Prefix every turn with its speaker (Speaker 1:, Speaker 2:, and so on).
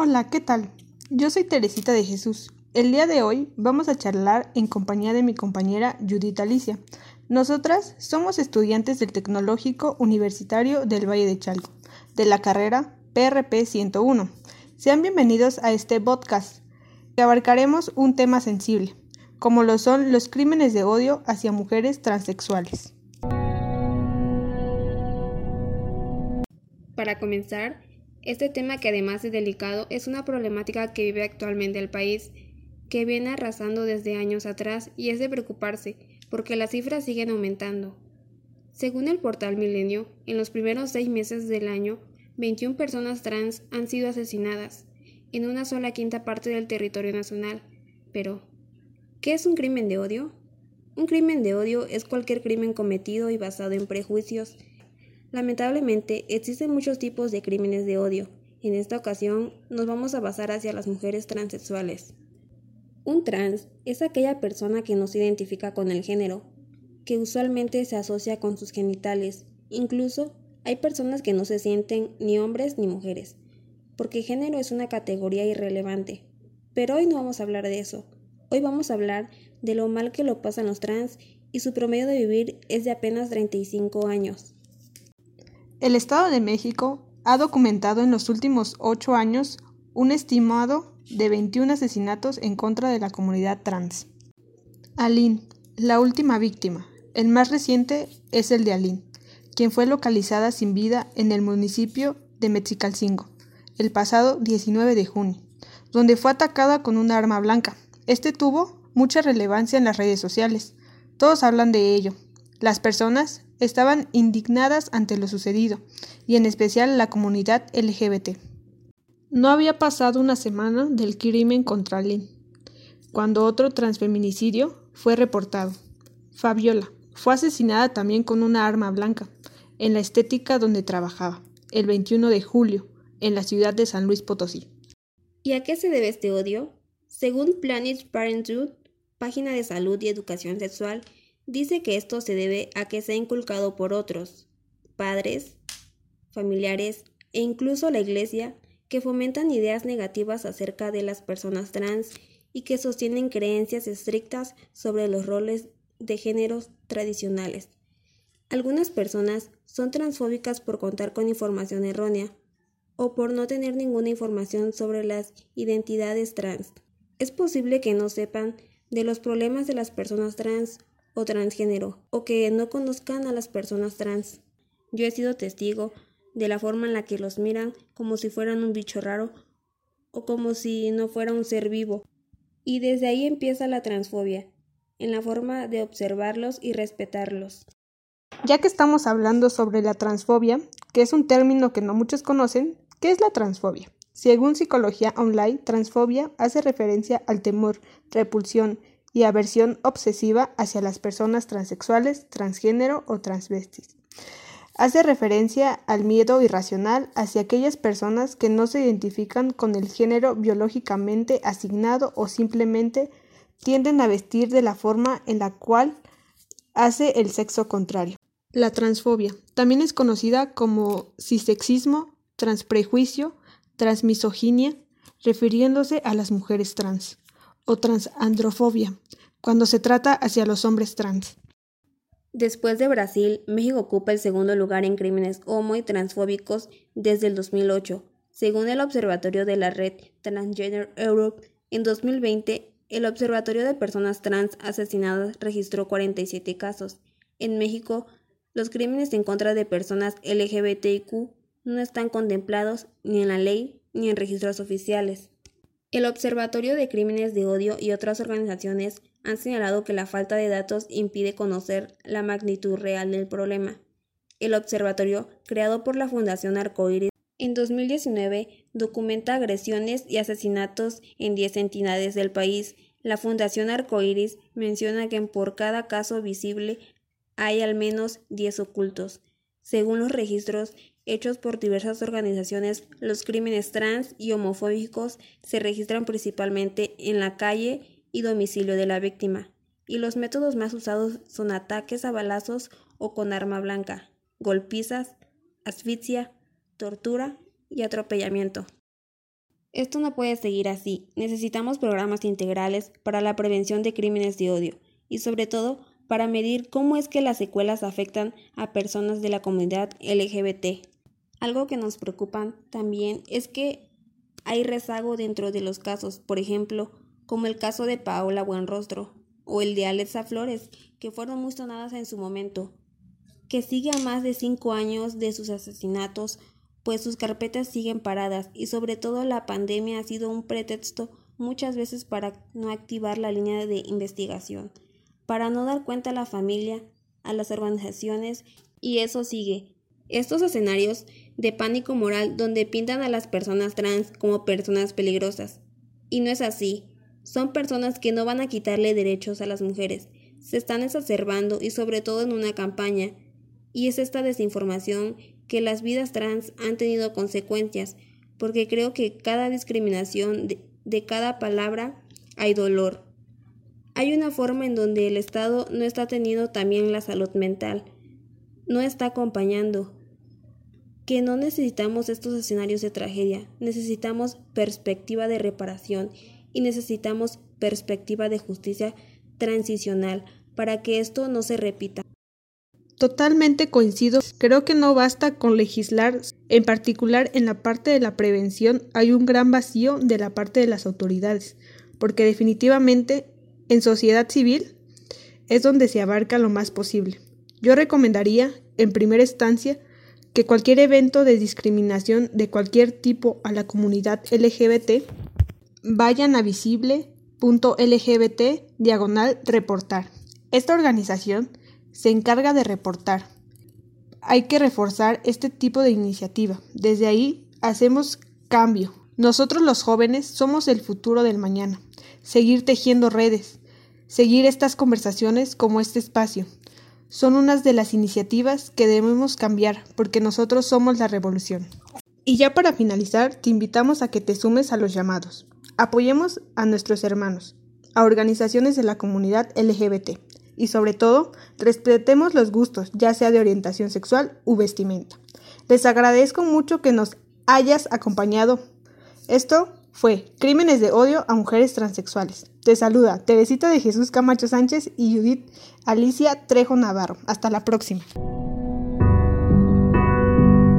Speaker 1: Hola, ¿qué tal? Yo soy Teresita de Jesús. El día de hoy vamos a charlar en compañía de mi compañera Judith Alicia. Nosotras somos estudiantes del Tecnológico Universitario del Valle de Chalco, de la carrera PRP 101. Sean bienvenidos a este podcast, que abarcaremos un tema sensible, como lo son los crímenes de odio hacia mujeres transexuales.
Speaker 2: Para comenzar, este tema que además de delicado es una problemática que vive actualmente el país, que viene arrasando desde años atrás y es de preocuparse porque las cifras siguen aumentando. Según el portal Milenio, en los primeros seis meses del año, 21 personas trans han sido asesinadas, en una sola quinta parte del territorio nacional. Pero, ¿qué es un crimen de odio? Un crimen de odio es cualquier crimen cometido y basado en prejuicios, Lamentablemente, existen muchos tipos de crímenes de odio. En esta ocasión, nos vamos a basar hacia las mujeres transexuales. Un trans es aquella persona que no se identifica con el género, que usualmente se asocia con sus genitales. Incluso hay personas que no se sienten ni hombres ni mujeres, porque género es una categoría irrelevante. Pero hoy no vamos a hablar de eso. Hoy vamos a hablar de lo mal que lo pasan los trans y su promedio de vivir es de apenas 35 años.
Speaker 1: El Estado de México ha documentado en los últimos ocho años un estimado de 21 asesinatos en contra de la comunidad trans. Aline, la última víctima. El más reciente es el de Aline, quien fue localizada sin vida en el municipio de Mexicalcingo el pasado 19 de junio, donde fue atacada con una arma blanca. Este tuvo mucha relevancia en las redes sociales. Todos hablan de ello. Las personas estaban indignadas ante lo sucedido, y en especial la comunidad LGBT. No había pasado una semana del crimen contra Lynn, cuando otro transfeminicidio fue reportado. Fabiola fue asesinada también con una arma blanca, en la estética donde trabajaba, el 21 de julio, en la ciudad de San Luis Potosí.
Speaker 2: ¿Y a qué se debe este odio? Según Planet Parenthood, página de salud y educación sexual, Dice que esto se debe a que se ha inculcado por otros, padres, familiares e incluso la Iglesia, que fomentan ideas negativas acerca de las personas trans y que sostienen creencias estrictas sobre los roles de géneros tradicionales. Algunas personas son transfóbicas por contar con información errónea o por no tener ninguna información sobre las identidades trans. Es posible que no sepan de los problemas de las personas trans o transgénero, o que no conozcan a las personas trans. Yo he sido testigo de la forma en la que los miran como si fueran un bicho raro o como si no fuera un ser vivo. Y desde ahí empieza la transfobia, en la forma de observarlos y respetarlos.
Speaker 1: Ya que estamos hablando sobre la transfobia, que es un término que no muchos conocen, ¿qué es la transfobia? Según Psicología Online, transfobia hace referencia al temor, repulsión, y aversión obsesiva hacia las personas transexuales, transgénero o transvestis. Hace referencia al miedo irracional hacia aquellas personas que no se identifican con el género biológicamente asignado o simplemente tienden a vestir de la forma en la cual hace el sexo contrario. La transfobia también es conocida como cisexismo, transprejuicio, transmisoginia, refiriéndose a las mujeres trans o transandrofobia, cuando se trata hacia los hombres trans.
Speaker 2: Después de Brasil, México ocupa el segundo lugar en crímenes homo y transfóbicos desde el 2008. Según el Observatorio de la Red Transgender Europe, en 2020, el Observatorio de Personas Trans Asesinadas registró 47 casos. En México, los crímenes en contra de personas LGBTIQ no están contemplados ni en la ley ni en registros oficiales. El Observatorio de Crímenes de Odio y otras organizaciones han señalado que la falta de datos impide conocer la magnitud real del problema. El observatorio, creado por la Fundación Arcoiris, en 2019 documenta agresiones y asesinatos en 10 entidades del país. La Fundación Arcoiris menciona que por cada caso visible hay al menos 10 ocultos. Según los registros, hechos por diversas organizaciones, los crímenes trans y homofóbicos se registran principalmente en la calle y domicilio de la víctima, y los métodos más usados son ataques a balazos o con arma blanca, golpizas, asfixia, tortura y atropellamiento. Esto no puede seguir así. Necesitamos programas integrales para la prevención de crímenes de odio y sobre todo para medir cómo es que las secuelas afectan a personas de la comunidad LGBT. Algo que nos preocupa también es que hay rezago dentro de los casos, por ejemplo, como el caso de Paola Buenrostro o el de Alexa Flores, que fueron muy sonadas en su momento, que sigue a más de cinco años de sus asesinatos, pues sus carpetas siguen paradas y sobre todo la pandemia ha sido un pretexto muchas veces para no activar la línea de investigación para no dar cuenta a la familia, a las organizaciones, y eso sigue. Estos escenarios de pánico moral donde pintan a las personas trans como personas peligrosas. Y no es así. Son personas que no van a quitarle derechos a las mujeres. Se están exacerbando y sobre todo en una campaña. Y es esta desinformación que las vidas trans han tenido consecuencias, porque creo que cada discriminación de, de cada palabra hay dolor. Hay una forma en donde el Estado no está teniendo también la salud mental, no está acompañando, que no necesitamos estos escenarios de tragedia, necesitamos perspectiva de reparación y necesitamos perspectiva de justicia transicional para que esto no se repita.
Speaker 1: Totalmente coincido. Creo que no basta con legislar. En particular, en la parte de la prevención hay un gran vacío de la parte de las autoridades, porque definitivamente en sociedad civil es donde se abarca lo más posible. Yo recomendaría, en primera instancia, que cualquier evento de discriminación de cualquier tipo a la comunidad LGBT vayan a visible.lgbt diagonal reportar. Esta organización se encarga de reportar. Hay que reforzar este tipo de iniciativa. Desde ahí hacemos cambio. Nosotros los jóvenes somos el futuro del mañana. Seguir tejiendo redes, seguir estas conversaciones como este espacio. Son unas de las iniciativas que debemos cambiar porque nosotros somos la revolución. Y ya para finalizar, te invitamos a que te sumes a los llamados. Apoyemos a nuestros hermanos, a organizaciones de la comunidad LGBT y sobre todo, respetemos los gustos, ya sea de orientación sexual u vestimenta. Les agradezco mucho que nos hayas acompañado. Esto fue Crímenes de odio a mujeres transexuales. Te saluda Teresita de Jesús Camacho Sánchez y Judith Alicia Trejo Navarro. Hasta la próxima.